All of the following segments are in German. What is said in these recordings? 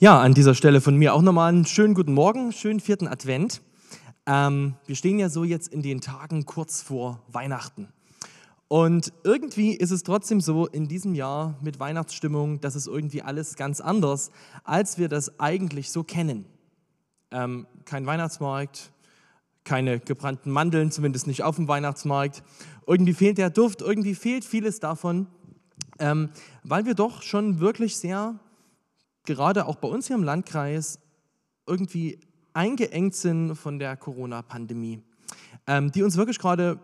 Ja, an dieser Stelle von mir auch nochmal einen schönen guten Morgen, schönen vierten Advent. Ähm, wir stehen ja so jetzt in den Tagen kurz vor Weihnachten. Und irgendwie ist es trotzdem so in diesem Jahr mit Weihnachtsstimmung, dass es irgendwie alles ganz anders, als wir das eigentlich so kennen. Ähm, kein Weihnachtsmarkt, keine gebrannten Mandeln, zumindest nicht auf dem Weihnachtsmarkt. Irgendwie fehlt der Duft, irgendwie fehlt vieles davon, ähm, weil wir doch schon wirklich sehr gerade auch bei uns hier im Landkreis irgendwie eingeengt sind von der Corona-Pandemie, ähm, die uns wirklich gerade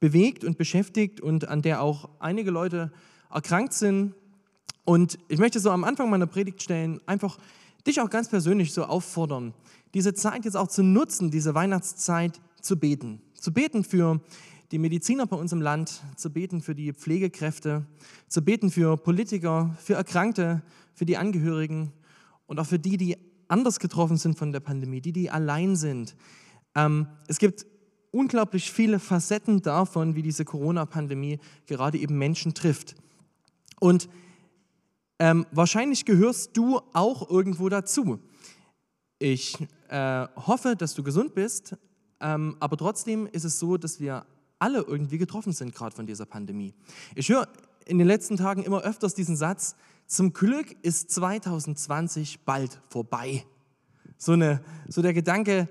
bewegt und beschäftigt und an der auch einige Leute erkrankt sind. Und ich möchte so am Anfang meiner Predigt stellen, einfach dich auch ganz persönlich so auffordern, diese Zeit jetzt auch zu nutzen, diese Weihnachtszeit zu beten. Zu beten für die Mediziner bei uns im Land, zu beten für die Pflegekräfte, zu beten für Politiker, für Erkrankte, für die Angehörigen und auch für die, die anders getroffen sind von der Pandemie, die, die allein sind. Ähm, es gibt unglaublich viele Facetten davon, wie diese Corona-Pandemie gerade eben Menschen trifft. Und ähm, wahrscheinlich gehörst du auch irgendwo dazu. Ich äh, hoffe, dass du gesund bist, ähm, aber trotzdem ist es so, dass wir alle irgendwie getroffen sind, gerade von dieser Pandemie. Ich höre in den letzten Tagen immer öfters diesen Satz, zum Glück ist 2020 bald vorbei. So, eine, so der Gedanke,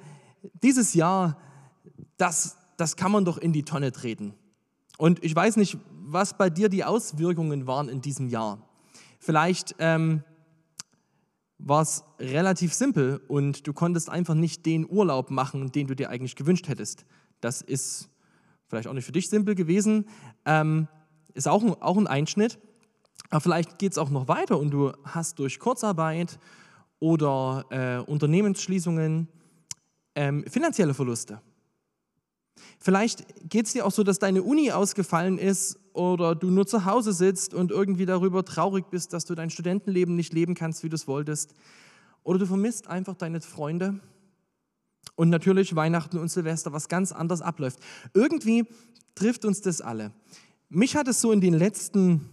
dieses Jahr, das, das kann man doch in die Tonne treten. Und ich weiß nicht, was bei dir die Auswirkungen waren in diesem Jahr. Vielleicht ähm, war es relativ simpel und du konntest einfach nicht den Urlaub machen, den du dir eigentlich gewünscht hättest. Das ist vielleicht auch nicht für dich simpel gewesen, ähm, ist auch ein, auch ein Einschnitt. Aber vielleicht geht es auch noch weiter und du hast durch Kurzarbeit oder äh, Unternehmensschließungen ähm, finanzielle Verluste. Vielleicht geht es dir auch so, dass deine Uni ausgefallen ist oder du nur zu Hause sitzt und irgendwie darüber traurig bist, dass du dein Studentenleben nicht leben kannst, wie du es wolltest. Oder du vermisst einfach deine Freunde und natürlich Weihnachten und Silvester, was ganz anders abläuft. Irgendwie trifft uns das alle. Mich hat es so in den letzten,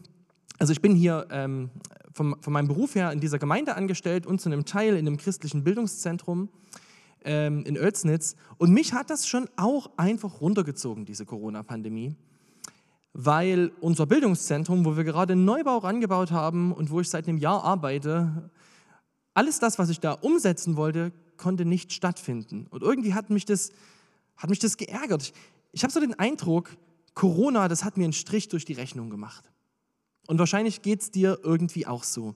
also ich bin hier ähm, vom, von meinem Beruf her in dieser Gemeinde angestellt und zu einem Teil in einem christlichen Bildungszentrum ähm, in Oelsnitz. Und mich hat das schon auch einfach runtergezogen, diese Corona-Pandemie, weil unser Bildungszentrum, wo wir gerade einen Neubau rangebaut haben und wo ich seit einem Jahr arbeite, alles das, was ich da umsetzen wollte, konnte nicht stattfinden. Und irgendwie hat mich das, hat mich das geärgert. Ich, ich habe so den Eindruck, Corona, das hat mir einen Strich durch die Rechnung gemacht. Und wahrscheinlich geht es dir irgendwie auch so.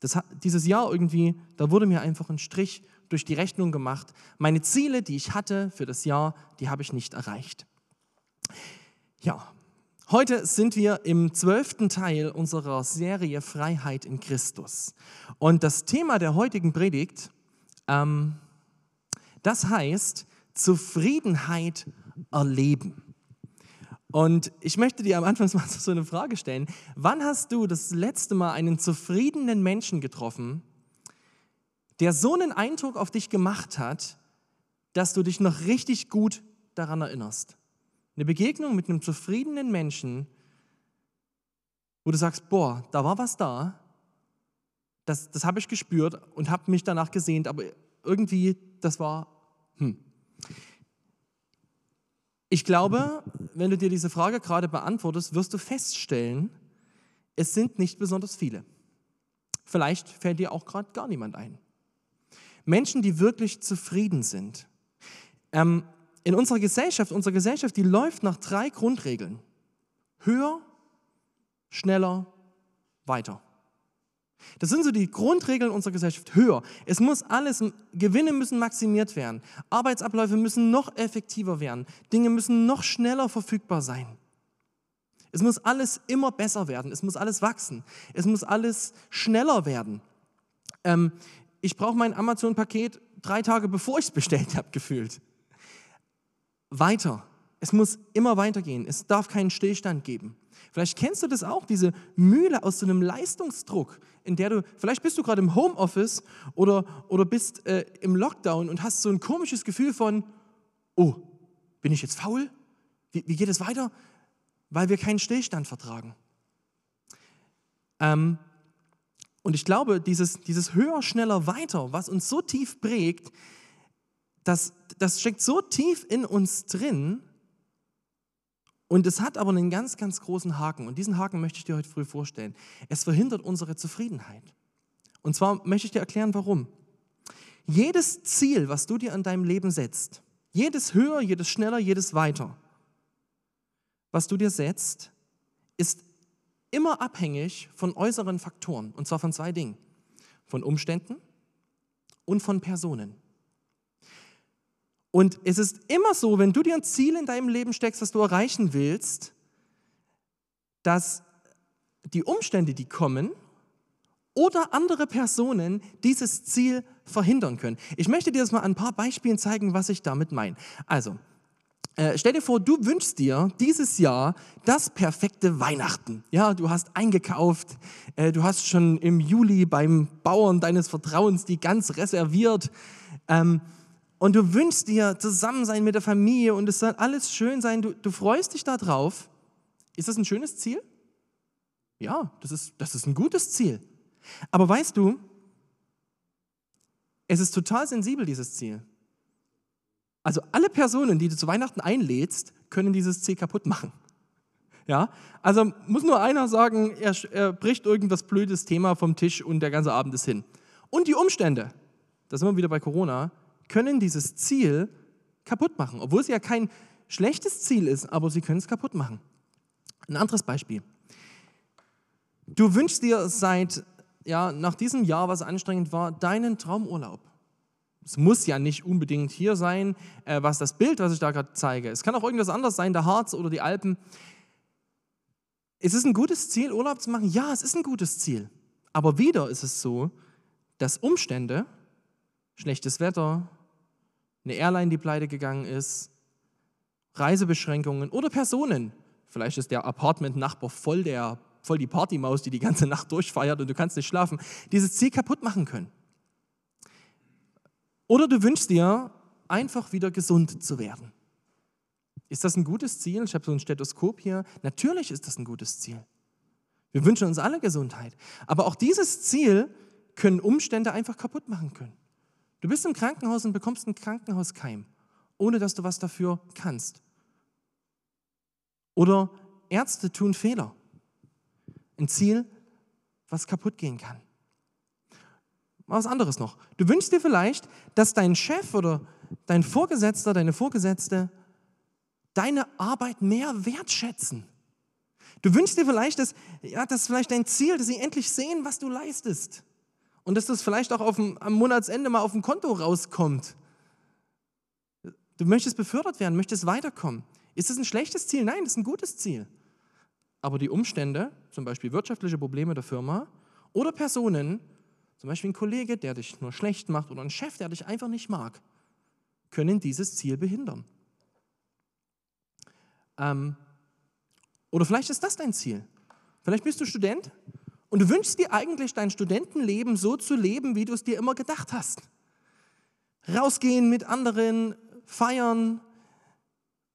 Das, dieses Jahr irgendwie, da wurde mir einfach ein Strich durch die Rechnung gemacht. Meine Ziele, die ich hatte für das Jahr, die habe ich nicht erreicht. Ja, heute sind wir im zwölften Teil unserer Serie Freiheit in Christus. Und das Thema der heutigen Predigt ähm, das heißt Zufriedenheit erleben. Und ich möchte dir am Anfang mal so eine Frage stellen. Wann hast du das letzte Mal einen zufriedenen Menschen getroffen, der so einen Eindruck auf dich gemacht hat, dass du dich noch richtig gut daran erinnerst? Eine Begegnung mit einem zufriedenen Menschen, wo du sagst, boah, da war was da, das, das habe ich gespürt und habe mich danach gesehnt, aber irgendwie, das war, hm. Ich glaube, wenn du dir diese Frage gerade beantwortest, wirst du feststellen, es sind nicht besonders viele. Vielleicht fällt dir auch gerade gar niemand ein. Menschen, die wirklich zufrieden sind. Ähm, in unserer Gesellschaft, unsere Gesellschaft, die läuft nach drei Grundregeln. Höher, schneller, weiter. Das sind so die Grundregeln unserer Gesellschaft. Höher. Es muss alles, Gewinne müssen maximiert werden. Arbeitsabläufe müssen noch effektiver werden. Dinge müssen noch schneller verfügbar sein. Es muss alles immer besser werden. Es muss alles wachsen. Es muss alles schneller werden. Ähm, ich brauche mein Amazon-Paket drei Tage bevor ich es bestellt habe, gefühlt. Weiter. Es muss immer weitergehen. Es darf keinen Stillstand geben. Vielleicht kennst du das auch, diese Mühle aus so einem Leistungsdruck, in der du, vielleicht bist du gerade im Homeoffice oder, oder bist äh, im Lockdown und hast so ein komisches Gefühl von, oh, bin ich jetzt faul? Wie, wie geht es weiter? Weil wir keinen Stillstand vertragen. Ähm, Und ich glaube, dieses, dieses höher, schneller, weiter, was uns so tief prägt, das, das steckt so tief in uns drin und es hat aber einen ganz, ganz großen Haken. Und diesen Haken möchte ich dir heute früh vorstellen. Es verhindert unsere Zufriedenheit. Und zwar möchte ich dir erklären, warum. Jedes Ziel, was du dir an deinem Leben setzt, jedes höher, jedes schneller, jedes weiter, was du dir setzt, ist immer abhängig von äußeren Faktoren. Und zwar von zwei Dingen. Von Umständen und von Personen. Und es ist immer so, wenn du dir ein Ziel in deinem Leben steckst, das du erreichen willst, dass die Umstände, die kommen, oder andere Personen dieses Ziel verhindern können. Ich möchte dir das mal an ein paar Beispielen zeigen, was ich damit meine. Also, äh, stell dir vor, du wünschst dir dieses Jahr das perfekte Weihnachten. Ja, du hast eingekauft, äh, du hast schon im Juli beim Bauern deines Vertrauens die Gans reserviert. Ähm, und du wünschst dir zusammen sein mit der Familie und es soll alles schön sein. Du, du freust dich darauf. Ist das ein schönes Ziel? Ja, das ist, das ist ein gutes Ziel. Aber weißt du, es ist total sensibel, dieses Ziel. Also alle Personen, die du zu Weihnachten einlädst, können dieses Ziel kaputt machen. Ja, also muss nur einer sagen, er, er bricht irgendwas blödes Thema vom Tisch und der ganze Abend ist hin. Und die Umstände, da sind wir wieder bei Corona, können dieses Ziel kaputt machen, obwohl es ja kein schlechtes Ziel ist, aber sie können es kaputt machen. Ein anderes Beispiel. Du wünschst dir seit, ja, nach diesem Jahr, was anstrengend war, deinen Traumurlaub. Es muss ja nicht unbedingt hier sein, äh, was das Bild, was ich da gerade zeige. Es kann auch irgendwas anderes sein, der Harz oder die Alpen. Ist es ein gutes Ziel, Urlaub zu machen? Ja, es ist ein gutes Ziel. Aber wieder ist es so, dass Umstände, schlechtes Wetter, eine Airline, die pleite gegangen ist, Reisebeschränkungen oder Personen. Vielleicht ist der Apartment-Nachbar voll, voll die Partymaus, die die ganze Nacht durchfeiert und du kannst nicht schlafen, dieses Ziel kaputt machen können. Oder du wünschst dir, einfach wieder gesund zu werden. Ist das ein gutes Ziel? Ich habe so ein Stethoskop hier. Natürlich ist das ein gutes Ziel. Wir wünschen uns alle Gesundheit. Aber auch dieses Ziel können Umstände einfach kaputt machen können. Du bist im Krankenhaus und bekommst einen Krankenhauskeim, ohne dass du was dafür kannst. Oder Ärzte tun Fehler. Ein Ziel, was kaputt gehen kann was anderes noch. Du wünschst dir vielleicht, dass dein Chef oder dein Vorgesetzter, deine Vorgesetzte deine Arbeit mehr wertschätzen. Du wünschst dir vielleicht, dass, ja, das ist vielleicht dein Ziel, dass sie endlich sehen, was du leistest. Und dass das vielleicht auch dem, am Monatsende mal auf dem Konto rauskommt. Du möchtest befördert werden, möchtest weiterkommen. Ist das ein schlechtes Ziel? Nein, das ist ein gutes Ziel. Aber die Umstände, zum Beispiel wirtschaftliche Probleme der Firma oder Personen, zum Beispiel ein Kollege, der dich nur schlecht macht oder ein Chef, der dich einfach nicht mag, können dieses Ziel behindern. Ähm, oder vielleicht ist das dein Ziel. Vielleicht bist du Student und du wünschst dir eigentlich dein Studentenleben so zu leben, wie du es dir immer gedacht hast. Rausgehen mit anderen, feiern,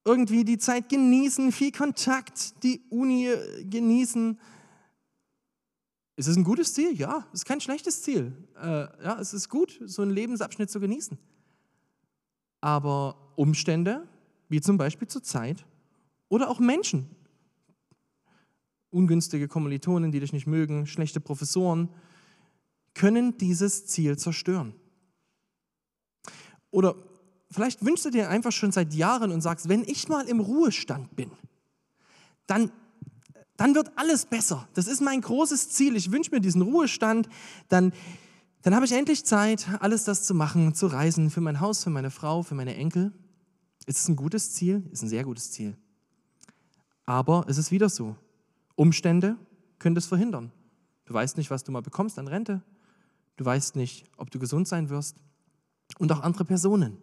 irgendwie die Zeit genießen, viel Kontakt, die Uni genießen, ist es ein gutes Ziel? Ja, es ist kein schlechtes Ziel. Äh, ja, es ist gut, so einen Lebensabschnitt zu genießen. Aber Umstände, wie zum Beispiel zur Zeit, oder auch Menschen, ungünstige Kommilitonen, die dich nicht mögen, schlechte Professoren, können dieses Ziel zerstören. Oder vielleicht wünschst du dir einfach schon seit Jahren und sagst, wenn ich mal im Ruhestand bin, dann dann wird alles besser. Das ist mein großes Ziel. Ich wünsche mir diesen Ruhestand. Dann, dann habe ich endlich Zeit, alles das zu machen, zu reisen für mein Haus, für meine Frau, für meine Enkel. Ist es ein gutes Ziel? Ist ein sehr gutes Ziel. Aber es ist wieder so. Umstände können das verhindern. Du weißt nicht, was du mal bekommst an Rente. Du weißt nicht, ob du gesund sein wirst. Und auch andere Personen.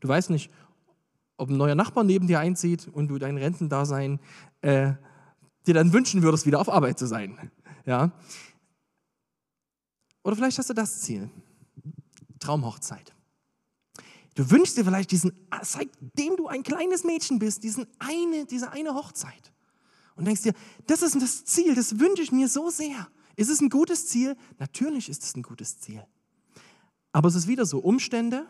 Du weißt nicht, ob ein neuer Nachbar neben dir einzieht und du dein Rentendasein äh, dir dann wünschen würdest, wieder auf Arbeit zu sein. Ja? Oder vielleicht hast du das Ziel, Traumhochzeit. Du wünschst dir vielleicht diesen, seitdem du ein kleines Mädchen bist, diesen eine, diese eine Hochzeit. Und denkst dir, das ist das Ziel, das wünsche ich mir so sehr. Ist es ein gutes Ziel? Natürlich ist es ein gutes Ziel. Aber es ist wieder so, Umstände.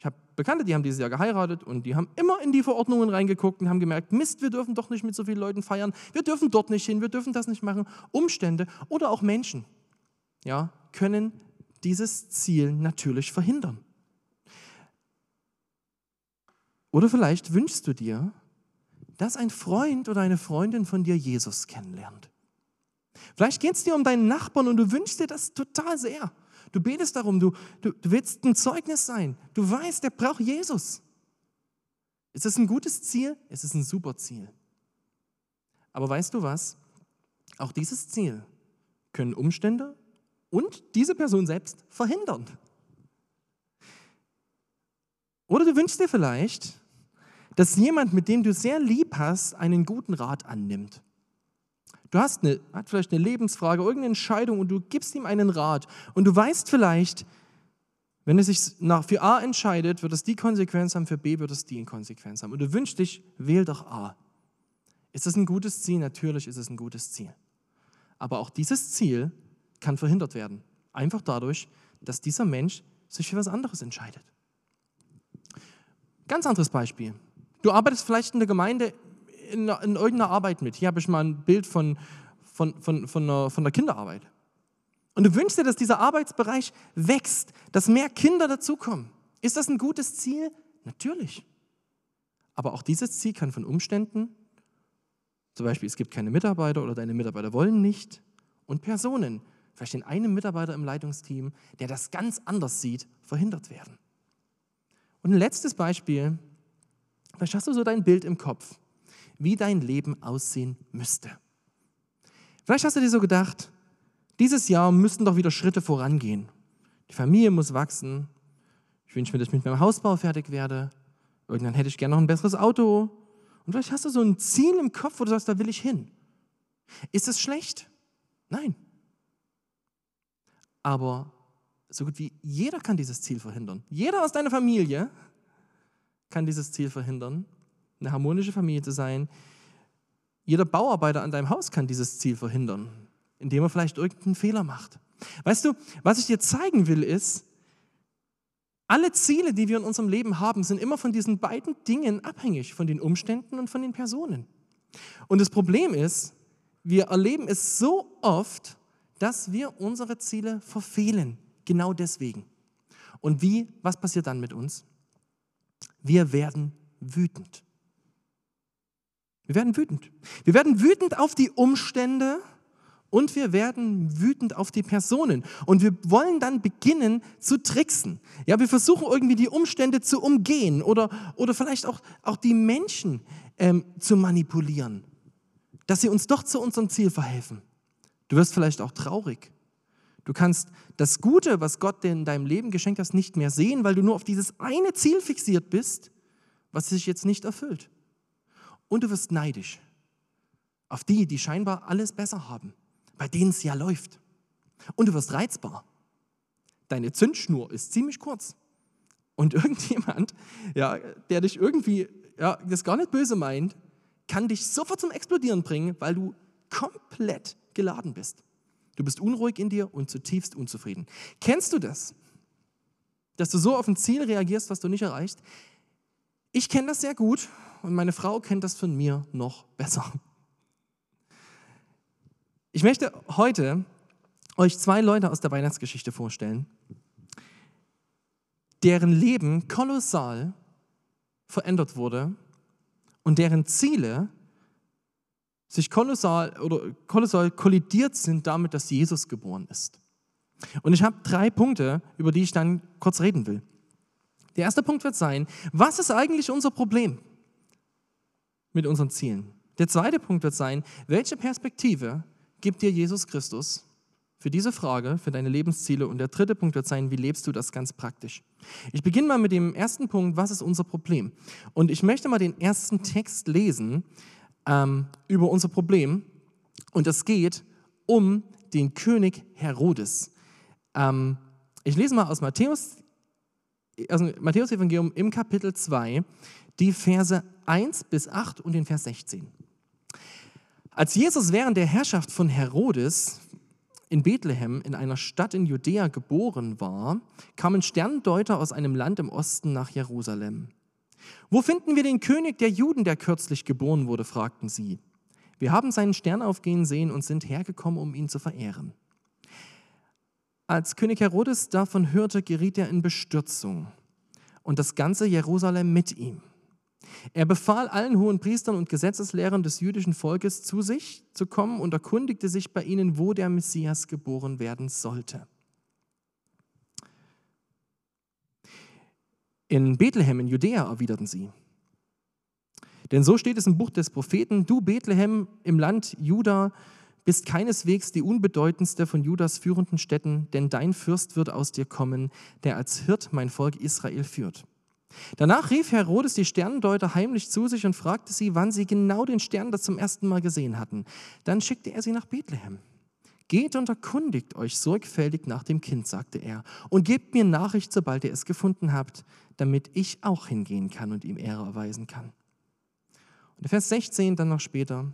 Ich habe Bekannte, die haben dieses Jahr geheiratet und die haben immer in die Verordnungen reingeguckt und haben gemerkt, Mist, wir dürfen doch nicht mit so vielen Leuten feiern, wir dürfen dort nicht hin, wir dürfen das nicht machen. Umstände oder auch Menschen ja, können dieses Ziel natürlich verhindern. Oder vielleicht wünschst du dir, dass ein Freund oder eine Freundin von dir Jesus kennenlernt. Vielleicht geht es dir um deinen Nachbarn und du wünschst dir das total sehr. Du betest darum, du, du, du willst ein Zeugnis sein. Du weißt, der braucht Jesus. Ist es ein gutes Ziel? Es ist ein super Ziel. Aber weißt du was? Auch dieses Ziel können Umstände und diese Person selbst verhindern. Oder du wünschst dir vielleicht, dass jemand, mit dem du sehr lieb hast, einen guten Rat annimmt. Du hast eine, hat vielleicht eine Lebensfrage, irgendeine Entscheidung und du gibst ihm einen Rat. Und du weißt vielleicht, wenn er sich nach, für A entscheidet, wird es die Konsequenz haben, für B wird es die Konsequenz haben. Und du wünschst dich, wähl doch A. Ist es ein gutes Ziel? Natürlich ist es ein gutes Ziel. Aber auch dieses Ziel kann verhindert werden. Einfach dadurch, dass dieser Mensch sich für was anderes entscheidet. Ganz anderes Beispiel. Du arbeitest vielleicht in der Gemeinde in, in irgendeiner Arbeit mit. Hier habe ich mal ein Bild von, von, von, von, einer, von der Kinderarbeit. Und du wünschst dir, dass dieser Arbeitsbereich wächst, dass mehr Kinder dazukommen. Ist das ein gutes Ziel? Natürlich. Aber auch dieses Ziel kann von Umständen, zum Beispiel es gibt keine Mitarbeiter oder deine Mitarbeiter wollen nicht, und Personen, vielleicht in einem Mitarbeiter im Leitungsteam, der das ganz anders sieht, verhindert werden. Und ein letztes Beispiel, vielleicht hast du so dein Bild im Kopf wie dein Leben aussehen müsste. Vielleicht hast du dir so gedacht, dieses Jahr müssten doch wieder Schritte vorangehen. Die Familie muss wachsen. Ich wünsche mir, dass ich mit meinem Hausbau fertig werde. Irgendwann hätte ich gerne noch ein besseres Auto. Und vielleicht hast du so ein Ziel im Kopf, wo du sagst, da will ich hin. Ist es schlecht? Nein. Aber so gut wie jeder kann dieses Ziel verhindern. Jeder aus deiner Familie kann dieses Ziel verhindern eine harmonische Familie zu sein. Jeder Bauarbeiter an deinem Haus kann dieses Ziel verhindern, indem er vielleicht irgendeinen Fehler macht. Weißt du, was ich dir zeigen will, ist, alle Ziele, die wir in unserem Leben haben, sind immer von diesen beiden Dingen abhängig, von den Umständen und von den Personen. Und das Problem ist, wir erleben es so oft, dass wir unsere Ziele verfehlen. Genau deswegen. Und wie, was passiert dann mit uns? Wir werden wütend. Wir werden wütend. Wir werden wütend auf die Umstände und wir werden wütend auf die Personen. Und wir wollen dann beginnen zu tricksen. Ja, wir versuchen irgendwie die Umstände zu umgehen oder, oder vielleicht auch, auch die Menschen ähm, zu manipulieren, dass sie uns doch zu unserem Ziel verhelfen. Du wirst vielleicht auch traurig. Du kannst das Gute, was Gott dir in deinem Leben geschenkt hat, nicht mehr sehen, weil du nur auf dieses eine Ziel fixiert bist, was sich jetzt nicht erfüllt. Und du wirst neidisch auf die, die scheinbar alles besser haben, bei denen es ja läuft. Und du wirst reizbar. Deine Zündschnur ist ziemlich kurz. Und irgendjemand, ja, der dich irgendwie ja, das gar nicht böse meint, kann dich sofort zum Explodieren bringen, weil du komplett geladen bist. Du bist unruhig in dir und zutiefst unzufrieden. Kennst du das? Dass du so auf ein Ziel reagierst, was du nicht erreichst? Ich kenne das sehr gut und meine Frau kennt das von mir noch besser. Ich möchte heute euch zwei Leute aus der Weihnachtsgeschichte vorstellen, deren Leben kolossal verändert wurde und deren Ziele sich kolossal oder kolossal kollidiert sind damit, dass Jesus geboren ist. Und ich habe drei Punkte, über die ich dann kurz reden will. Der erste Punkt wird sein, was ist eigentlich unser Problem? mit unseren Zielen. Der zweite Punkt wird sein, welche Perspektive gibt dir Jesus Christus für diese Frage, für deine Lebensziele? Und der dritte Punkt wird sein, wie lebst du das ganz praktisch? Ich beginne mal mit dem ersten Punkt, was ist unser Problem? Und ich möchte mal den ersten Text lesen ähm, über unser Problem. Und es geht um den König Herodes. Ähm, ich lese mal aus Matthäus, also Matthäus Evangelium im Kapitel 2, die Verse 1 bis 8 und den Vers 16. Als Jesus während der Herrschaft von Herodes in Bethlehem, in einer Stadt in Judäa, geboren war, kamen Sterndeuter aus einem Land im Osten nach Jerusalem. Wo finden wir den König der Juden, der kürzlich geboren wurde? fragten sie. Wir haben seinen Stern aufgehen sehen und sind hergekommen, um ihn zu verehren. Als König Herodes davon hörte, geriet er in Bestürzung und das ganze Jerusalem mit ihm. Er befahl allen hohen Priestern und Gesetzeslehrern des jüdischen Volkes zu sich zu kommen und erkundigte sich bei ihnen, wo der Messias geboren werden sollte. In Bethlehem in Judäa erwiderten sie. Denn so steht es im Buch des Propheten, du Bethlehem im Land Juda bist keineswegs die unbedeutendste von Judas führenden Städten, denn dein Fürst wird aus dir kommen, der als Hirt mein Volk Israel führt. Danach rief Herodes die Sterndeuter heimlich zu sich und fragte sie, wann sie genau den Stern das zum ersten Mal gesehen hatten. Dann schickte er sie nach Bethlehem. Geht und erkundigt euch sorgfältig nach dem Kind, sagte er, und gebt mir Nachricht, sobald ihr es gefunden habt, damit ich auch hingehen kann und ihm Ehre erweisen kann. Und Vers 16 dann noch später.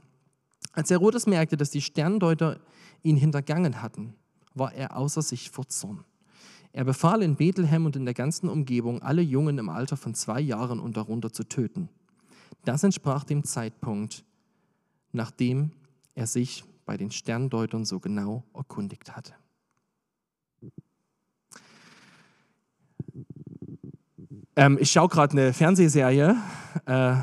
Als Herodes merkte, dass die Sterndeuter ihn hintergangen hatten, war er außer sich vor Zorn. Er befahl in Bethlehem und in der ganzen Umgebung, alle Jungen im Alter von zwei Jahren und darunter zu töten. Das entsprach dem Zeitpunkt, nachdem er sich bei den Sterndeutern so genau erkundigt hatte. Ähm, ich schaue gerade eine Fernsehserie, äh,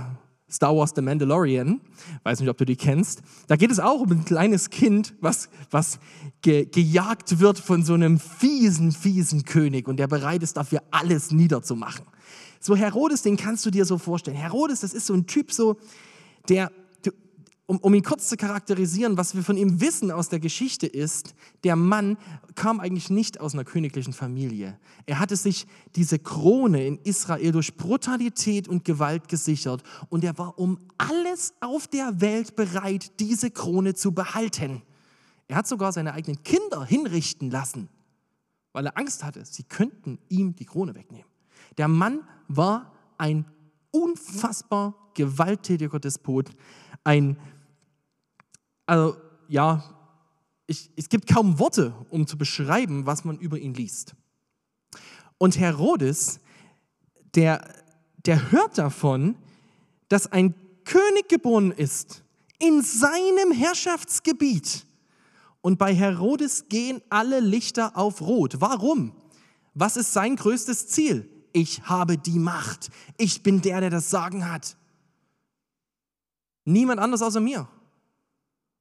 Star Wars The Mandalorian, weiß nicht, ob du die kennst. Da geht es auch um ein kleines Kind, was, was ge, gejagt wird von so einem fiesen, fiesen König und der bereit ist, dafür alles niederzumachen. So Herodes, den kannst du dir so vorstellen. Herodes, das ist so ein Typ, so, der um, um ihn kurz zu charakterisieren, was wir von ihm wissen aus der Geschichte ist, der Mann kam eigentlich nicht aus einer königlichen Familie. Er hatte sich diese Krone in Israel durch Brutalität und Gewalt gesichert und er war um alles auf der Welt bereit, diese Krone zu behalten. Er hat sogar seine eigenen Kinder hinrichten lassen, weil er Angst hatte, sie könnten ihm die Krone wegnehmen. Der Mann war ein unfassbar gewalttätiger Despot, ein also ja, ich, es gibt kaum Worte, um zu beschreiben, was man über ihn liest. Und Herodes, der, der hört davon, dass ein König geboren ist in seinem Herrschaftsgebiet. Und bei Herodes gehen alle Lichter auf Rot. Warum? Was ist sein größtes Ziel? Ich habe die Macht. Ich bin der, der das Sagen hat. Niemand anders außer mir.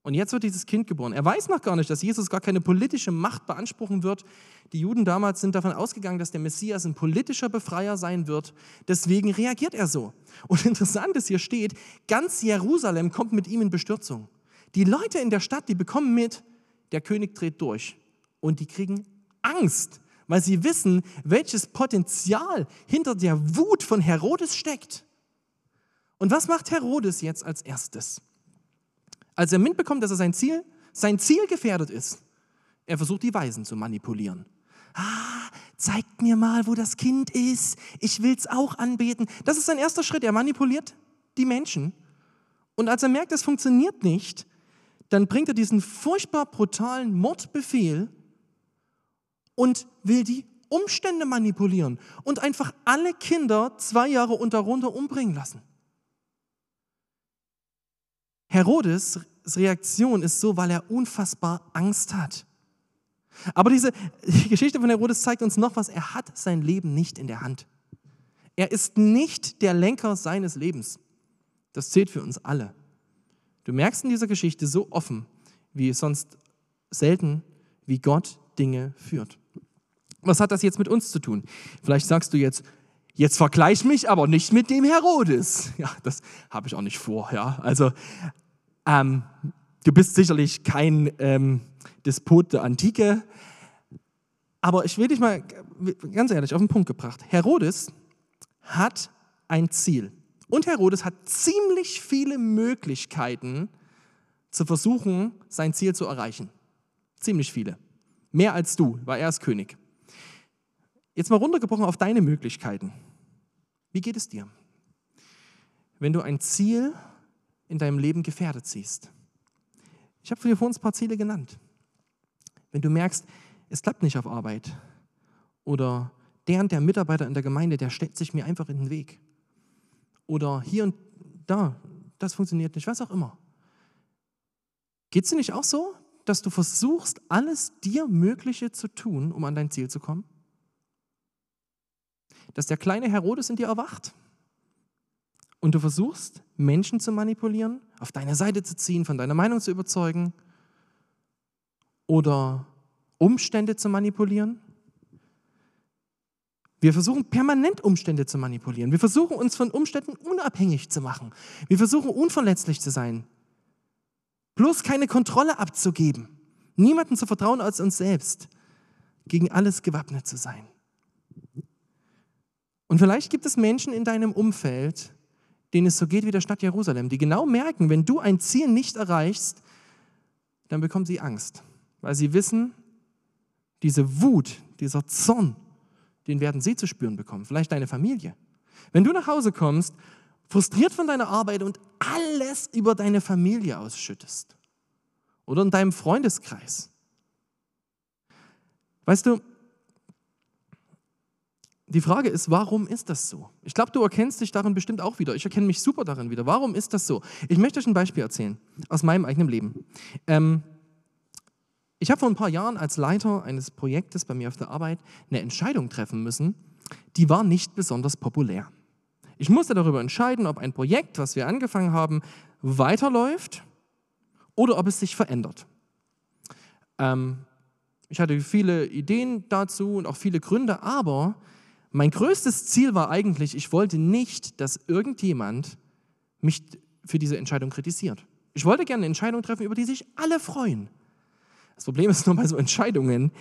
Und jetzt wird dieses Kind geboren. Er weiß noch gar nicht, dass Jesus gar keine politische Macht beanspruchen wird. Die Juden damals sind davon ausgegangen, dass der Messias ein politischer Befreier sein wird. Deswegen reagiert er so. Und interessant ist, hier steht, ganz Jerusalem kommt mit ihm in Bestürzung. Die Leute in der Stadt, die bekommen mit, der König dreht durch. Und die kriegen Angst, weil sie wissen, welches Potenzial hinter der Wut von Herodes steckt. Und was macht Herodes jetzt als erstes? Als er mitbekommt, dass er sein Ziel, sein Ziel gefährdet ist, er versucht die Weisen zu manipulieren. Ah, zeigt mir mal, wo das Kind ist. Ich will es auch anbeten. Das ist sein erster Schritt. Er manipuliert die Menschen. Und als er merkt, es funktioniert nicht, dann bringt er diesen furchtbar brutalen Mordbefehl und will die Umstände manipulieren und einfach alle Kinder zwei Jahre und darunter umbringen lassen. Herodes Reaktion ist so, weil er unfassbar Angst hat. Aber diese die Geschichte von Herodes zeigt uns noch was. Er hat sein Leben nicht in der Hand. Er ist nicht der Lenker seines Lebens. Das zählt für uns alle. Du merkst in dieser Geschichte so offen, wie sonst selten, wie Gott Dinge führt. Was hat das jetzt mit uns zu tun? Vielleicht sagst du jetzt, jetzt vergleich mich aber nicht mit dem Herodes. Ja, das habe ich auch nicht vor. Ja, also ähm, du bist sicherlich kein ähm, Despot der Antike, aber ich will dich mal ganz ehrlich auf den Punkt gebracht. Herodes hat ein Ziel. Und Herodes hat ziemlich viele Möglichkeiten zu versuchen, sein Ziel zu erreichen. Ziemlich viele. Mehr als du, weil er ist König. Jetzt mal runtergebrochen auf deine Möglichkeiten. Wie geht es dir? Wenn du ein Ziel in deinem Leben gefährdet siehst. Ich habe dir vor uns ein paar Ziele genannt. Wenn du merkst, es klappt nicht auf Arbeit oder der und der Mitarbeiter in der Gemeinde, der stellt sich mir einfach in den Weg. Oder hier und da, das funktioniert nicht, was auch immer. Geht es dir nicht auch so, dass du versuchst, alles dir Mögliche zu tun, um an dein Ziel zu kommen? Dass der kleine Herodes in dir erwacht und du versuchst, Menschen zu manipulieren, auf deine Seite zu ziehen, von deiner Meinung zu überzeugen oder Umstände zu manipulieren? Wir versuchen permanent Umstände zu manipulieren. Wir versuchen uns von Umständen unabhängig zu machen. Wir versuchen unverletzlich zu sein. Bloß keine Kontrolle abzugeben. Niemanden zu vertrauen als uns selbst. Gegen alles gewappnet zu sein. Und vielleicht gibt es Menschen in deinem Umfeld, denen es so geht wie der Stadt Jerusalem, die genau merken, wenn du ein Ziel nicht erreichst, dann bekommen sie Angst, weil sie wissen, diese Wut, dieser Zorn, den werden sie zu spüren bekommen, vielleicht deine Familie. Wenn du nach Hause kommst, frustriert von deiner Arbeit und alles über deine Familie ausschüttest oder in deinem Freundeskreis. Weißt du, die Frage ist, warum ist das so? Ich glaube, du erkennst dich darin bestimmt auch wieder. Ich erkenne mich super darin wieder. Warum ist das so? Ich möchte euch ein Beispiel erzählen aus meinem eigenen Leben. Ähm, ich habe vor ein paar Jahren als Leiter eines Projektes bei mir auf der Arbeit eine Entscheidung treffen müssen, die war nicht besonders populär. Ich musste darüber entscheiden, ob ein Projekt, was wir angefangen haben, weiterläuft oder ob es sich verändert. Ähm, ich hatte viele Ideen dazu und auch viele Gründe, aber mein größtes Ziel war eigentlich, ich wollte nicht, dass irgendjemand mich für diese Entscheidung kritisiert. Ich wollte gerne eine Entscheidung treffen, über die sich alle freuen. Das Problem ist nur bei so Entscheidungen,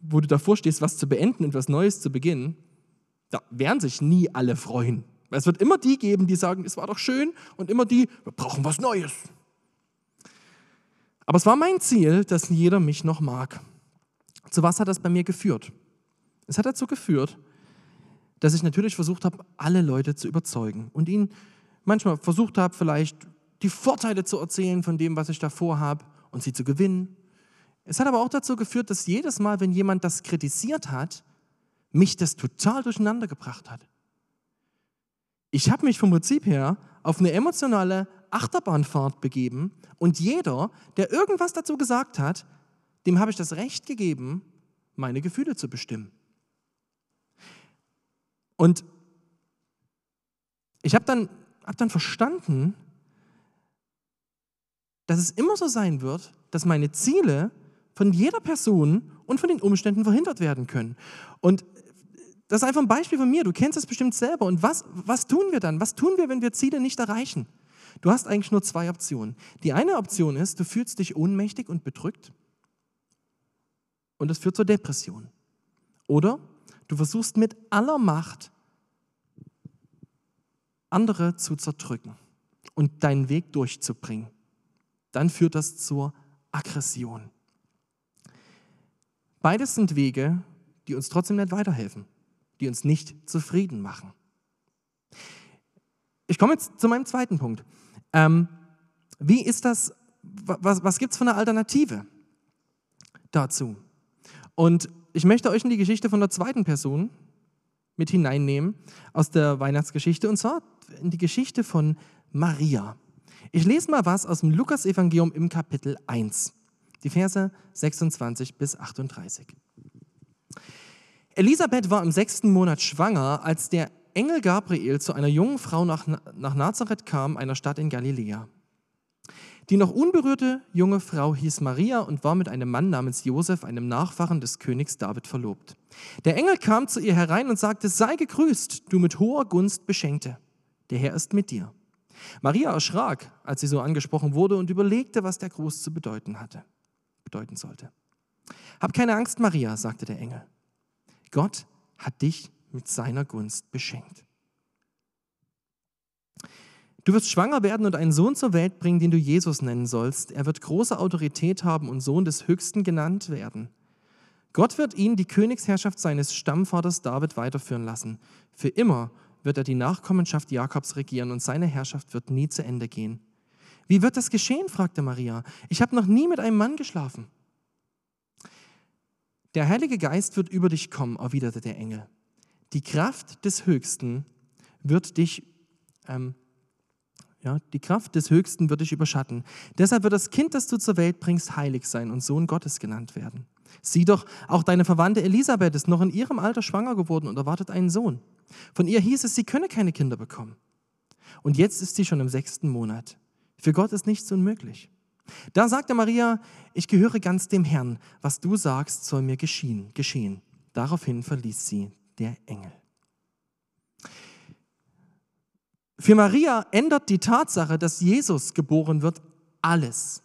wo du davor stehst, was zu beenden und was Neues zu beginnen, da werden sich nie alle freuen. Es wird immer die geben, die sagen, es war doch schön, und immer die, wir brauchen was Neues. Aber es war mein Ziel, dass jeder mich noch mag. Zu was hat das bei mir geführt? Es hat dazu geführt, dass ich natürlich versucht habe, alle Leute zu überzeugen und ihnen manchmal versucht habe, vielleicht die Vorteile zu erzählen von dem, was ich da vorhabe und sie zu gewinnen. Es hat aber auch dazu geführt, dass jedes Mal, wenn jemand das kritisiert hat, mich das total durcheinander gebracht hat. Ich habe mich vom Prinzip her auf eine emotionale Achterbahnfahrt begeben und jeder, der irgendwas dazu gesagt hat, dem habe ich das Recht gegeben, meine Gefühle zu bestimmen. Und ich habe dann, hab dann verstanden, dass es immer so sein wird, dass meine Ziele von jeder Person und von den Umständen verhindert werden können. Und das ist einfach ein Beispiel von mir. Du kennst es bestimmt selber. Und was, was tun wir dann? Was tun wir, wenn wir Ziele nicht erreichen? Du hast eigentlich nur zwei Optionen. Die eine Option ist, du fühlst dich ohnmächtig und bedrückt. Und das führt zur Depression. Oder du versuchst mit aller Macht, andere zu zerdrücken und deinen Weg durchzubringen. Dann führt das zur Aggression. Beides sind Wege, die uns trotzdem nicht weiterhelfen, die uns nicht zufrieden machen. Ich komme jetzt zu meinem zweiten Punkt. Ähm, wie ist das, was, was gibt es für eine Alternative dazu? Und ich möchte euch in die Geschichte von der zweiten Person mit hineinnehmen aus der Weihnachtsgeschichte und zwar in die Geschichte von Maria. Ich lese mal was aus dem Lukas-Evangelium im Kapitel 1 die Verse 26 bis 38. Elisabeth war im sechsten Monat schwanger, als der Engel Gabriel zu einer jungen Frau nach, nach Nazareth kam, einer Stadt in Galiläa. Die noch unberührte junge Frau hieß Maria und war mit einem Mann namens Josef, einem Nachfahren des Königs David, verlobt. Der Engel kam zu ihr herein und sagte: Sei gegrüßt, du mit hoher Gunst Beschenkte. Der Herr ist mit dir. Maria erschrak, als sie so angesprochen wurde und überlegte, was der Gruß zu bedeuten hatte bedeuten sollte. Hab keine Angst, Maria, sagte der Engel. Gott hat dich mit seiner Gunst beschenkt. Du wirst schwanger werden und einen Sohn zur Welt bringen, den du Jesus nennen sollst. Er wird große Autorität haben und Sohn des Höchsten genannt werden. Gott wird ihn die Königsherrschaft seines Stammvaters David weiterführen lassen. Für immer wird er die Nachkommenschaft Jakobs regieren und seine Herrschaft wird nie zu Ende gehen. Wie wird das geschehen? fragte Maria. Ich habe noch nie mit einem Mann geschlafen. Der Heilige Geist wird über dich kommen, erwiderte der Engel. Die Kraft des Höchsten wird dich, ähm, ja, die Kraft des Höchsten wird dich überschatten. Deshalb wird das Kind, das du zur Welt bringst, heilig sein und Sohn Gottes genannt werden. Sieh doch, auch deine Verwandte Elisabeth ist noch in ihrem Alter schwanger geworden und erwartet einen Sohn. Von ihr hieß es, sie könne keine Kinder bekommen. Und jetzt ist sie schon im sechsten Monat. Für Gott ist nichts unmöglich. Da sagte Maria, ich gehöre ganz dem Herrn, was du sagst, soll mir geschehen. geschehen. Daraufhin verließ sie der Engel. Für Maria ändert die Tatsache, dass Jesus geboren wird, alles.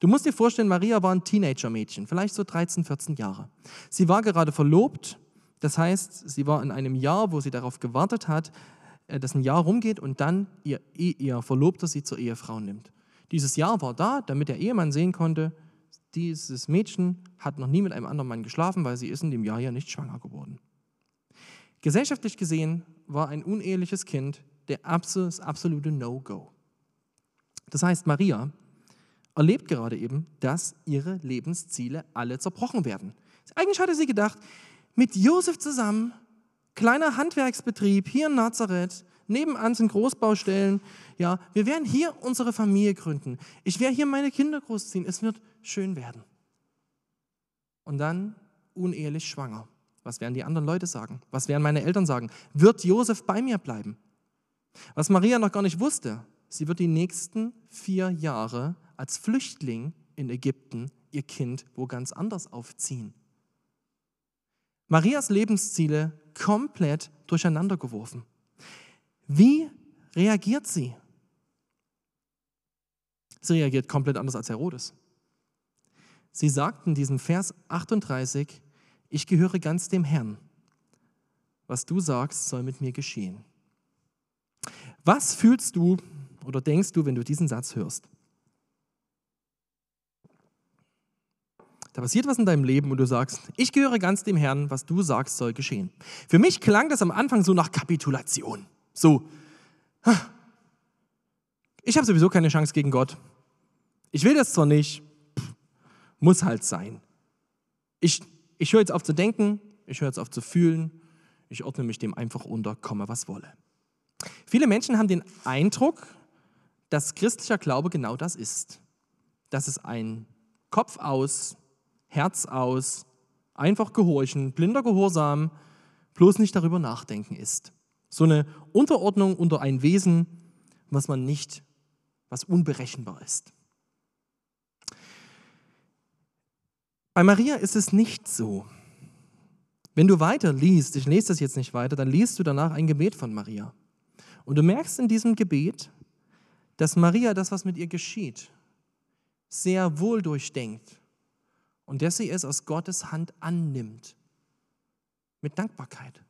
Du musst dir vorstellen, Maria war ein Teenager-Mädchen, vielleicht so 13, 14 Jahre. Sie war gerade verlobt, das heißt, sie war in einem Jahr, wo sie darauf gewartet hat, äh, dass ein Jahr rumgeht und dann ihr, ihr Verlobter sie zur Ehefrau nimmt. Dieses Jahr war da, damit der Ehemann sehen konnte, dieses Mädchen hat noch nie mit einem anderen Mann geschlafen, weil sie ist in dem Jahr ja nicht schwanger geworden. Gesellschaftlich gesehen war ein uneheliches Kind der das absolute No-Go. Das heißt, Maria erlebt gerade eben, dass ihre Lebensziele alle zerbrochen werden. Eigentlich hatte sie gedacht, mit Josef zusammen, kleiner Handwerksbetrieb hier in Nazareth, nebenan sind Großbaustellen, ja, wir werden hier unsere Familie gründen. Ich werde hier meine Kinder großziehen. Es wird schön werden. Und dann unehelich schwanger. Was werden die anderen Leute sagen? Was werden meine Eltern sagen? Wird Josef bei mir bleiben? Was Maria noch gar nicht wusste, sie wird die nächsten vier Jahre als Flüchtling in Ägypten ihr Kind wo ganz anders aufziehen. Marias Lebensziele komplett durcheinander geworfen. Wie reagiert sie? Sie reagiert komplett anders als Herodes. Sie sagt in diesem Vers 38, ich gehöre ganz dem Herrn. Was du sagst, soll mit mir geschehen. Was fühlst du oder denkst du, wenn du diesen Satz hörst? Da passiert was in deinem Leben und du sagst, ich gehöre ganz dem Herrn, was du sagst, soll geschehen. Für mich klang das am Anfang so nach Kapitulation. So, ich habe sowieso keine Chance gegen Gott. Ich will das zwar nicht, muss halt sein. Ich, ich höre jetzt auf zu denken, ich höre jetzt auf zu fühlen, ich ordne mich dem einfach unter, komme was wolle. Viele Menschen haben den Eindruck, dass christlicher Glaube genau das ist. Dass es ein Kopf aus, Herz aus, einfach gehorchen, blinder Gehorsam, bloß nicht darüber nachdenken ist. So eine Unterordnung unter ein Wesen, was man nicht, was unberechenbar ist. Bei Maria ist es nicht so. Wenn du weiter liest, ich lese das jetzt nicht weiter, dann liest du danach ein Gebet von Maria. Und du merkst in diesem Gebet, dass Maria das, was mit ihr geschieht, sehr wohl durchdenkt und dass sie es aus Gottes Hand annimmt. Mit Dankbarkeit.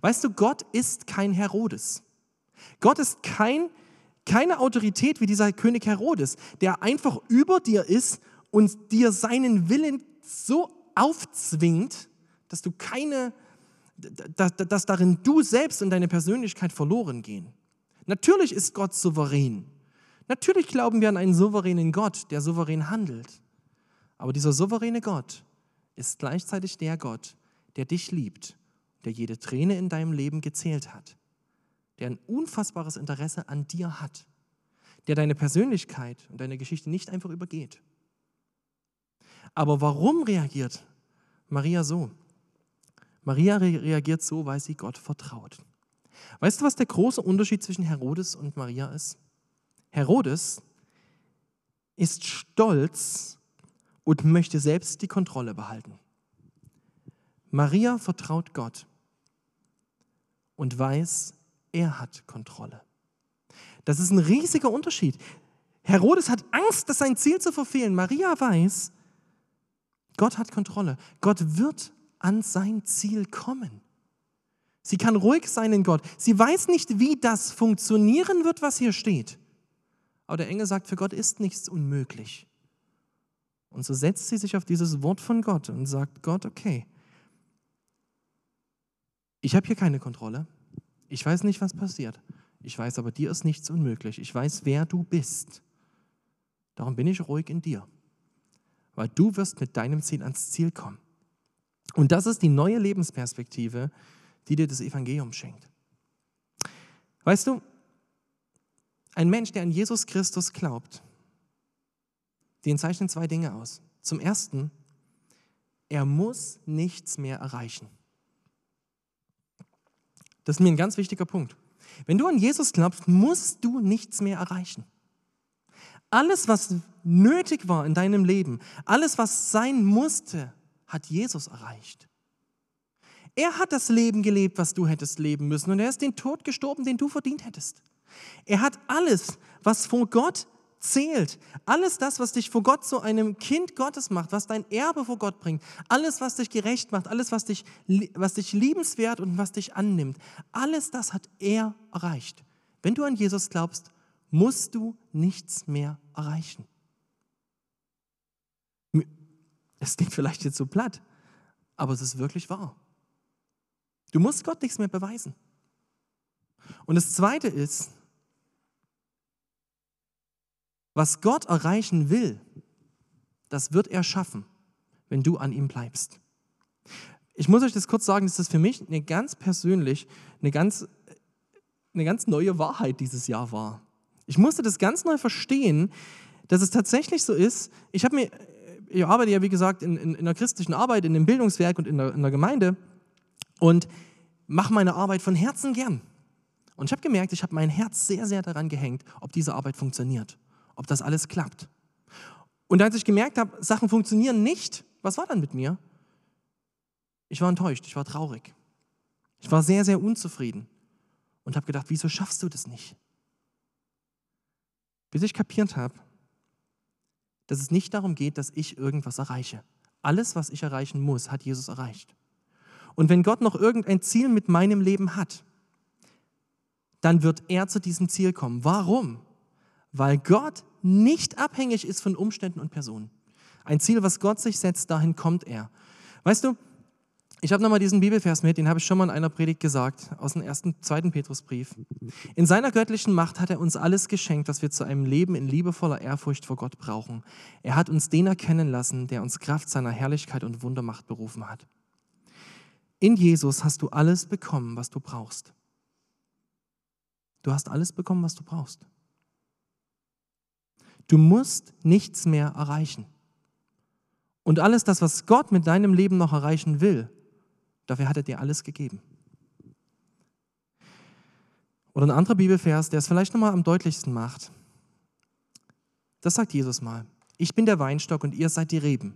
Weißt du, Gott ist kein Herodes. Gott ist kein, keine Autorität wie dieser König Herodes, der einfach über dir ist und dir seinen Willen so aufzwingt, dass du keine dass, dass darin du selbst und deine Persönlichkeit verloren gehen. Natürlich ist Gott souverän. Natürlich glauben wir an einen souveränen Gott, der souverän handelt. Aber dieser souveräne Gott ist gleichzeitig der Gott, der dich liebt, der jede Träne in deinem Leben gezählt hat, der ein unfassbares Interesse an dir hat, der deine Persönlichkeit und deine Geschichte nicht einfach übergeht. Aber warum reagiert Maria so? Maria reagiert so, weil sie Gott vertraut. Weißt du, was der große Unterschied zwischen Herodes und Maria ist? Herodes ist stolz und möchte selbst die Kontrolle behalten. Maria vertraut Gott und weiß, er hat Kontrolle. Das ist ein riesiger Unterschied. Herodes hat Angst, sein Ziel zu verfehlen. Maria weiß, Gott hat Kontrolle. Gott wird an sein Ziel kommen. Sie kann ruhig sein in Gott. Sie weiß nicht, wie das funktionieren wird, was hier steht. Aber der Engel sagt, für Gott ist nichts unmöglich. Und so setzt sie sich auf dieses Wort von Gott und sagt, Gott, okay, ich habe hier keine Kontrolle. Ich weiß nicht, was passiert. Ich weiß aber, dir ist nichts unmöglich. Ich weiß, wer du bist. Darum bin ich ruhig in dir, weil du wirst mit deinem Ziel ans Ziel kommen. Und das ist die neue Lebensperspektive, die dir das Evangelium schenkt. Weißt du, ein Mensch, der an Jesus Christus glaubt, den zeichnen zwei Dinge aus. Zum Ersten, er muss nichts mehr erreichen. Das ist mir ein ganz wichtiger Punkt. Wenn du an Jesus glaubst, musst du nichts mehr erreichen. Alles, was nötig war in deinem Leben, alles, was sein musste, hat Jesus erreicht. Er hat das Leben gelebt, was du hättest leben müssen, und er ist den Tod gestorben, den du verdient hättest. Er hat alles, was vor Gott zählt. Alles das, was dich vor Gott zu einem Kind Gottes macht, was dein Erbe vor Gott bringt, alles, was dich gerecht macht, alles, was dich, was dich liebenswert und was dich annimmt, alles das hat er erreicht. Wenn du an Jesus glaubst, musst du nichts mehr erreichen. Es klingt vielleicht jetzt so platt, aber es ist wirklich wahr. Du musst Gott nichts mehr beweisen. Und das Zweite ist, was Gott erreichen will, das wird er schaffen, wenn du an ihm bleibst. Ich muss euch das kurz sagen, dass das für mich eine ganz persönlich, eine ganz, eine ganz neue Wahrheit dieses Jahr war. Ich musste das ganz neu verstehen, dass es tatsächlich so ist. Ich habe mir, ich arbeite ja wie gesagt in, in, in der christlichen Arbeit, in dem Bildungswerk und in der, in der Gemeinde und mache meine Arbeit von Herzen gern. Und ich habe gemerkt, ich habe mein Herz sehr, sehr daran gehängt, ob diese Arbeit funktioniert ob das alles klappt. Und als ich gemerkt habe, Sachen funktionieren nicht, was war dann mit mir? Ich war enttäuscht, ich war traurig. Ich war sehr, sehr unzufrieden und habe gedacht, wieso schaffst du das nicht? Bis ich kapiert habe, dass es nicht darum geht, dass ich irgendwas erreiche. Alles, was ich erreichen muss, hat Jesus erreicht. Und wenn Gott noch irgendein Ziel mit meinem Leben hat, dann wird er zu diesem Ziel kommen. Warum? Weil Gott nicht abhängig ist von Umständen und Personen. Ein Ziel, was Gott sich setzt, dahin kommt er. Weißt du, ich habe nochmal diesen Bibelvers mit, den habe ich schon mal in einer Predigt gesagt, aus dem ersten, zweiten Petrusbrief. In seiner göttlichen Macht hat er uns alles geschenkt, was wir zu einem Leben in liebevoller Ehrfurcht vor Gott brauchen. Er hat uns den erkennen lassen, der uns Kraft seiner Herrlichkeit und Wundermacht berufen hat. In Jesus hast du alles bekommen, was du brauchst. Du hast alles bekommen, was du brauchst. Du musst nichts mehr erreichen. Und alles das, was Gott mit deinem Leben noch erreichen will, dafür hat er dir alles gegeben. Oder ein anderer Bibelvers, der es vielleicht nochmal am deutlichsten macht. Das sagt Jesus mal. Ich bin der Weinstock und ihr seid die Reben.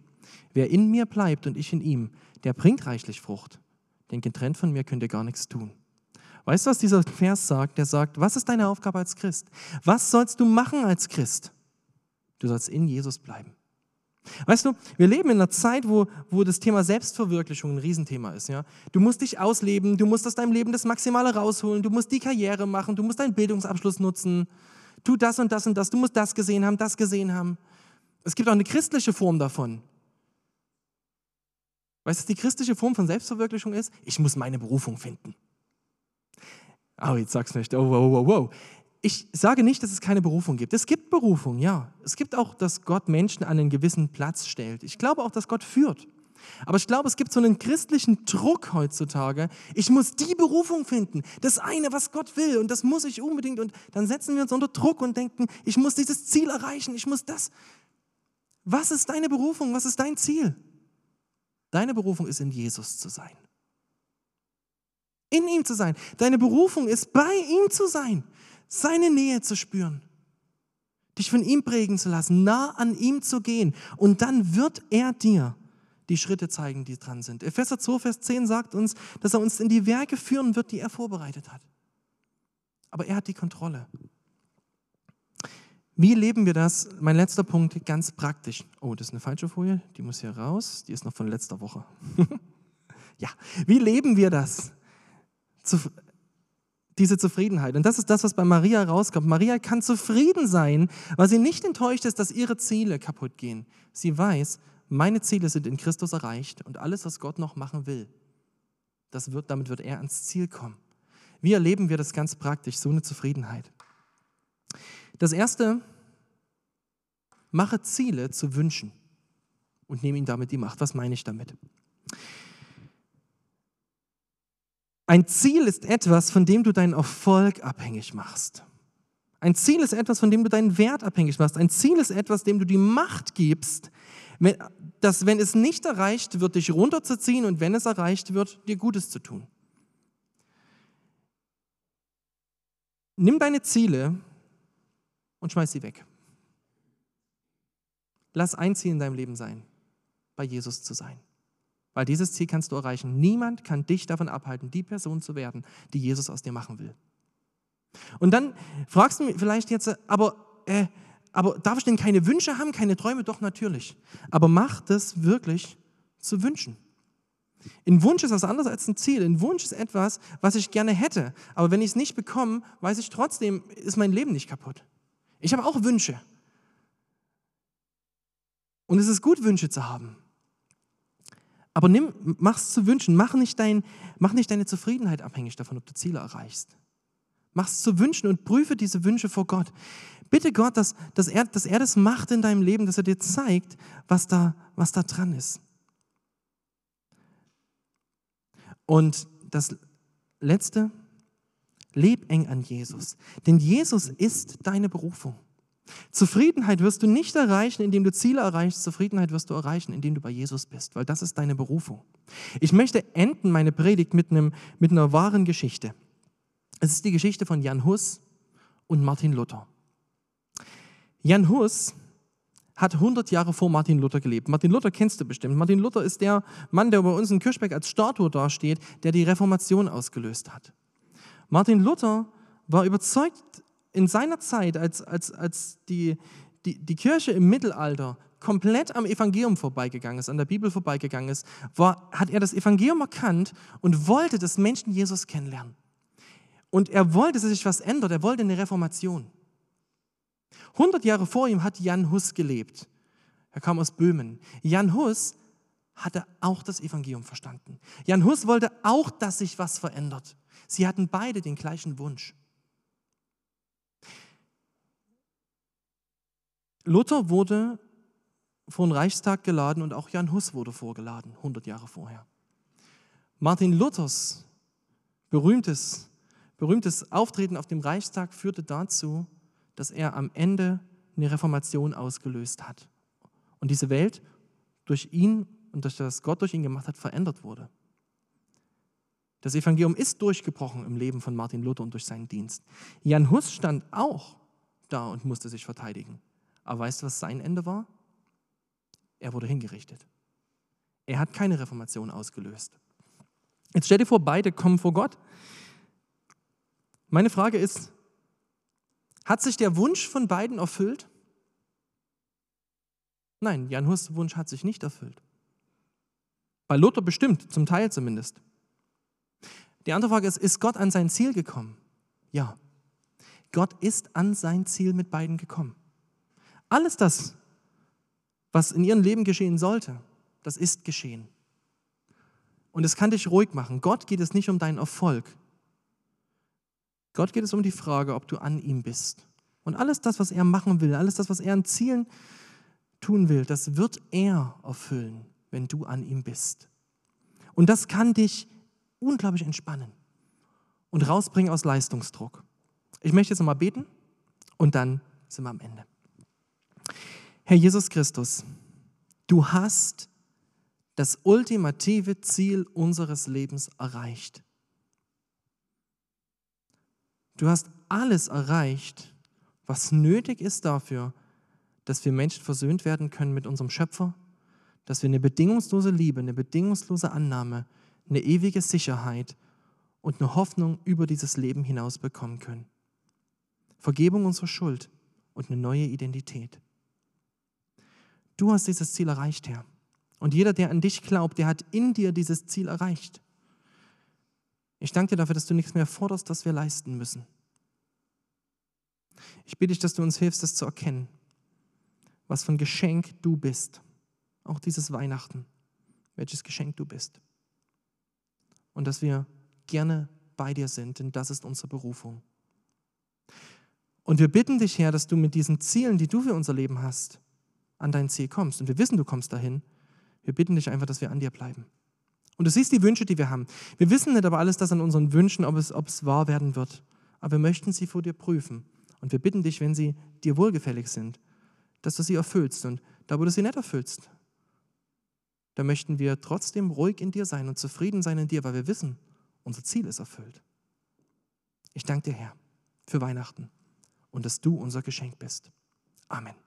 Wer in mir bleibt und ich in ihm, der bringt reichlich Frucht. Denn getrennt von mir könnt ihr gar nichts tun. Weißt du, was dieser Vers sagt? Der sagt, was ist deine Aufgabe als Christ? Was sollst du machen als Christ? Du sollst in Jesus bleiben. Weißt du, wir leben in einer Zeit, wo, wo das Thema Selbstverwirklichung ein Riesenthema ist. Ja? Du musst dich ausleben, du musst aus deinem Leben das Maximale rausholen, du musst die Karriere machen, du musst deinen Bildungsabschluss nutzen, tu das und das und das, du musst das gesehen haben, das gesehen haben. Es gibt auch eine christliche Form davon. Weißt du, was die christliche Form von Selbstverwirklichung ist? Ich muss meine Berufung finden. Oh, jetzt sagst nicht, oh, wow, wow, wow ich sage nicht, dass es keine Berufung gibt. Es gibt Berufung, ja. Es gibt auch, dass Gott Menschen an einen gewissen Platz stellt. Ich glaube auch, dass Gott führt. Aber ich glaube, es gibt so einen christlichen Druck heutzutage. Ich muss die Berufung finden, das eine, was Gott will, und das muss ich unbedingt. Und dann setzen wir uns unter Druck und denken, ich muss dieses Ziel erreichen, ich muss das. Was ist deine Berufung? Was ist dein Ziel? Deine Berufung ist, in Jesus zu sein. In ihm zu sein. Deine Berufung ist, bei ihm zu sein seine Nähe zu spüren, dich von ihm prägen zu lassen, nah an ihm zu gehen. Und dann wird er dir die Schritte zeigen, die dran sind. Epheser 2, Vers 10 sagt uns, dass er uns in die Werke führen wird, die er vorbereitet hat. Aber er hat die Kontrolle. Wie leben wir das? Mein letzter Punkt, ganz praktisch. Oh, das ist eine falsche Folie, die muss hier raus, die ist noch von letzter Woche. ja, wie leben wir das? Diese Zufriedenheit. Und das ist das, was bei Maria rauskommt. Maria kann zufrieden sein, weil sie nicht enttäuscht ist, dass ihre Ziele kaputt gehen. Sie weiß, meine Ziele sind in Christus erreicht und alles, was Gott noch machen will, das wird, damit wird er ans Ziel kommen. Wie erleben wir das ganz praktisch, so eine Zufriedenheit? Das erste, mache Ziele zu wünschen und nehme ihnen damit die Macht. Was meine ich damit? Ein Ziel ist etwas, von dem du deinen Erfolg abhängig machst. Ein Ziel ist etwas, von dem du deinen Wert abhängig machst. Ein Ziel ist etwas, dem du die Macht gibst, dass wenn es nicht erreicht wird, dich runterzuziehen und wenn es erreicht wird, dir Gutes zu tun. Nimm deine Ziele und schmeiß sie weg. Lass ein Ziel in deinem Leben sein, bei Jesus zu sein. Weil dieses Ziel kannst du erreichen. Niemand kann dich davon abhalten, die Person zu werden, die Jesus aus dir machen will. Und dann fragst du mich vielleicht jetzt, aber, äh, aber darf ich denn keine Wünsche haben, keine Träume? Doch, natürlich. Aber mach das wirklich zu wünschen. Ein Wunsch ist was anderes als ein Ziel. Ein Wunsch ist etwas, was ich gerne hätte. Aber wenn ich es nicht bekomme, weiß ich trotzdem, ist mein Leben nicht kaputt. Ich habe auch Wünsche. Und es ist gut, Wünsche zu haben. Aber nimm, mach's zu wünschen. Mach nicht, dein, mach nicht deine Zufriedenheit abhängig davon, ob du Ziele erreichst. Mach's zu wünschen und prüfe diese Wünsche vor Gott. Bitte Gott, dass, dass, er, dass er das macht in deinem Leben, dass er dir zeigt, was da, was da dran ist. Und das Letzte, leb eng an Jesus. Denn Jesus ist deine Berufung. Zufriedenheit wirst du nicht erreichen, indem du Ziele erreichst. Zufriedenheit wirst du erreichen, indem du bei Jesus bist, weil das ist deine Berufung. Ich möchte enden meine Predigt mit, einem, mit einer wahren Geschichte. Es ist die Geschichte von Jan Hus und Martin Luther. Jan Hus hat 100 Jahre vor Martin Luther gelebt. Martin Luther kennst du bestimmt. Martin Luther ist der Mann, der bei uns in Kirchberg als Statue dasteht, der die Reformation ausgelöst hat. Martin Luther war überzeugt in seiner Zeit, als, als, als die, die, die Kirche im Mittelalter komplett am Evangelium vorbeigegangen ist, an der Bibel vorbeigegangen ist, war, hat er das Evangelium erkannt und wollte, dass Menschen Jesus kennenlernen. Und er wollte, dass sich was ändert. Er wollte eine Reformation. 100 Jahre vor ihm hat Jan Hus gelebt. Er kam aus Böhmen. Jan Hus hatte auch das Evangelium verstanden. Jan Hus wollte auch, dass sich was verändert. Sie hatten beide den gleichen Wunsch. Luther wurde vor den Reichstag geladen und auch Jan Hus wurde vorgeladen, 100 Jahre vorher. Martin Luthers berühmtes, berühmtes Auftreten auf dem Reichstag führte dazu, dass er am Ende eine Reformation ausgelöst hat. Und diese Welt durch ihn und durch das Gott durch ihn gemacht hat, verändert wurde. Das Evangelium ist durchgebrochen im Leben von Martin Luther und durch seinen Dienst. Jan Hus stand auch da und musste sich verteidigen. Aber weißt du, was sein Ende war? Er wurde hingerichtet. Er hat keine Reformation ausgelöst. Jetzt stell dir vor, beide kommen vor Gott. Meine Frage ist, hat sich der Wunsch von beiden erfüllt? Nein, Jan Hus Wunsch hat sich nicht erfüllt. Bei Luther bestimmt, zum Teil zumindest. Die andere Frage ist, ist Gott an sein Ziel gekommen? Ja. Gott ist an sein Ziel mit beiden gekommen. Alles das, was in ihrem Leben geschehen sollte, das ist geschehen. Und es kann dich ruhig machen. Gott geht es nicht um deinen Erfolg. Gott geht es um die Frage, ob du an ihm bist. Und alles das, was er machen will, alles das, was er an Zielen tun will, das wird er erfüllen, wenn du an ihm bist. Und das kann dich unglaublich entspannen und rausbringen aus Leistungsdruck. Ich möchte jetzt nochmal beten und dann sind wir am Ende. Herr Jesus Christus, du hast das ultimative Ziel unseres Lebens erreicht. Du hast alles erreicht, was nötig ist dafür, dass wir Menschen versöhnt werden können mit unserem Schöpfer, dass wir eine bedingungslose Liebe, eine bedingungslose Annahme, eine ewige Sicherheit und eine Hoffnung über dieses Leben hinaus bekommen können. Vergebung unserer Schuld und eine neue Identität. Du hast dieses Ziel erreicht, Herr. Und jeder, der an dich glaubt, der hat in dir dieses Ziel erreicht. Ich danke dir dafür, dass du nichts mehr forderst, was wir leisten müssen. Ich bitte dich, dass du uns hilfst, das zu erkennen, was für ein Geschenk du bist. Auch dieses Weihnachten, welches Geschenk du bist. Und dass wir gerne bei dir sind, denn das ist unsere Berufung. Und wir bitten dich, Herr, dass du mit diesen Zielen, die du für unser Leben hast, an dein Ziel kommst. Und wir wissen, du kommst dahin. Wir bitten dich einfach, dass wir an dir bleiben. Und du siehst die Wünsche, die wir haben. Wir wissen nicht aber alles das an unseren Wünschen, ob es, ob es wahr werden wird. Aber wir möchten sie vor dir prüfen. Und wir bitten dich, wenn sie dir wohlgefällig sind, dass du sie erfüllst. Und da, wo du sie nicht erfüllst, da möchten wir trotzdem ruhig in dir sein und zufrieden sein in dir, weil wir wissen, unser Ziel ist erfüllt. Ich danke dir, Herr, für Weihnachten und dass du unser Geschenk bist. Amen.